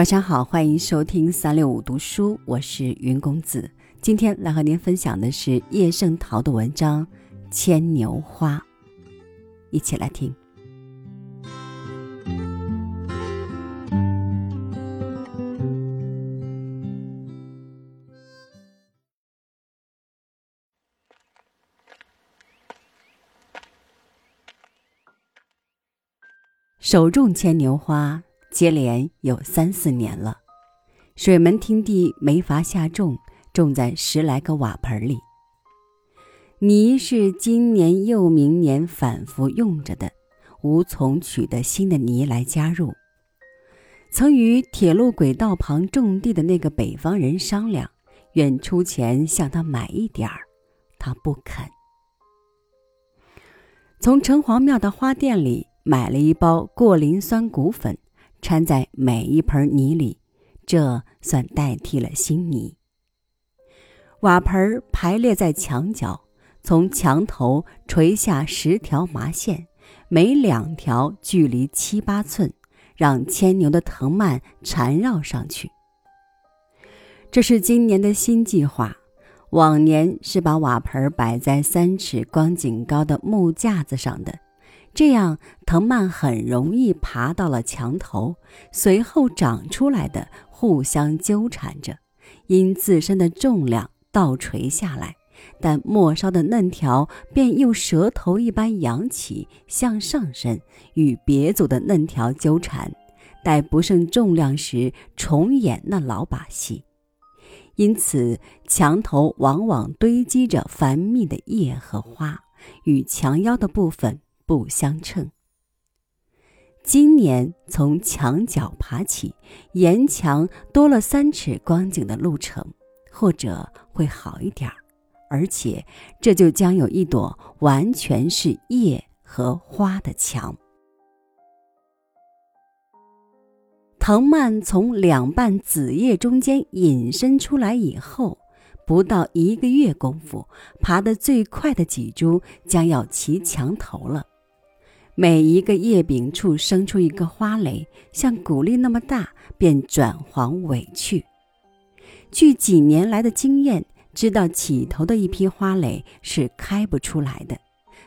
晚上好，欢迎收听三六五读书，我是云公子。今天来和您分享的是叶圣陶的文章《牵牛花》，一起来听。手种牵牛花。接连有三四年了，水门汀地没法下种，种在十来个瓦盆里。泥是今年又明年反复用着的，无从取得新的泥来加入。曾与铁路轨道旁种地的那个北方人商量，愿出钱向他买一点儿，他不肯。从城隍庙的花店里买了一包过磷酸骨粉。掺在每一盆泥里，这算代替了新泥。瓦盆排列在墙角，从墙头垂下十条麻线，每两条距离七八寸，让牵牛的藤蔓缠绕上去。这是今年的新计划。往年是把瓦盆摆在三尺光景高的木架子上的。这样，藤蔓很容易爬到了墙头，随后长出来的互相纠缠着，因自身的重量倒垂下来，但末梢的嫩条便又蛇头一般扬起向上伸，与别组的嫩条纠缠，待不胜重量时重演那老把戏。因此，墙头往往堆积着繁密的叶和花，与墙腰的部分。不相称。今年从墙角爬起，沿墙多了三尺光景的路程，或者会好一点儿，而且这就将有一朵完全是叶和花的墙。藤蔓从两瓣子叶中间引伸出来以后，不到一个月功夫，爬得最快的几株将要齐墙头了。每一个叶柄处生出一个花蕾，像谷粒那么大，便转黄萎去。据几年来的经验，知道起头的一批花蕾是开不出来的，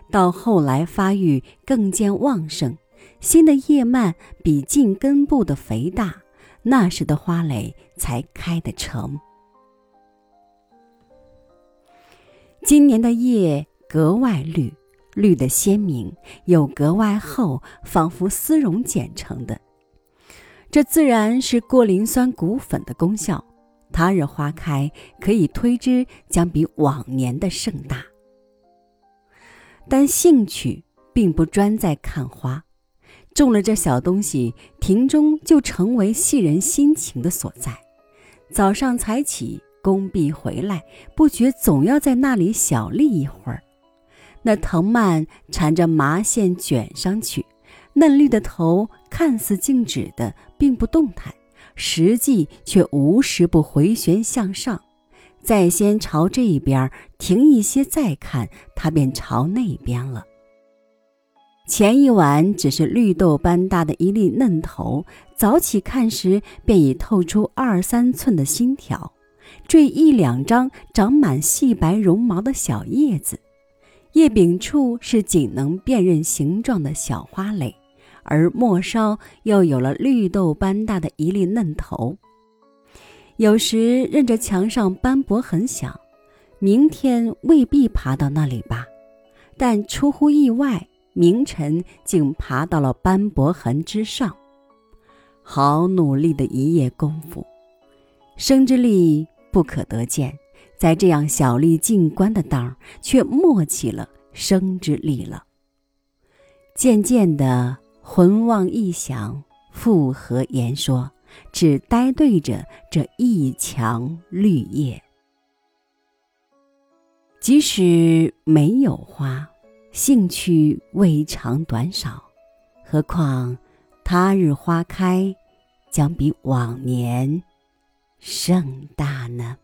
到后来发育更见旺盛，新的叶蔓比茎根部的肥大，那时的花蕾才开得成。今年的叶格外绿。绿的鲜明，又格外厚，仿佛丝绒剪成的。这自然是过磷酸骨粉的功效。他日花开，可以推知将比往年的盛大。但兴趣并不专在看花，种了这小东西，庭中就成为系人心情的所在。早上才起，工毕回来，不觉总要在那里小立一会儿。那藤蔓缠着麻线卷上去，嫩绿的头看似静止的，并不动弹，实际却无时不回旋向上。再先朝这一边停一些，再看，它便朝那边了。前一晚只是绿豆般大的一粒嫩头，早起看时便已透出二三寸的新条，缀一两张长满细白绒毛的小叶子。叶柄处是仅能辨认形状的小花蕾，而末梢又有了绿豆般大的一粒嫩头。有时认着墙上斑驳很小，明天未必爬到那里吧？但出乎意外，明晨竟爬到了斑驳痕之上。好努力的一夜功夫，生之力不可得见。在这样小力进关的当儿，却默起了生之力了。渐渐的，魂望一想，复何言说，只呆对着这一墙绿叶。即使没有花，兴趣未尝短少。何况他日花开，将比往年盛大呢？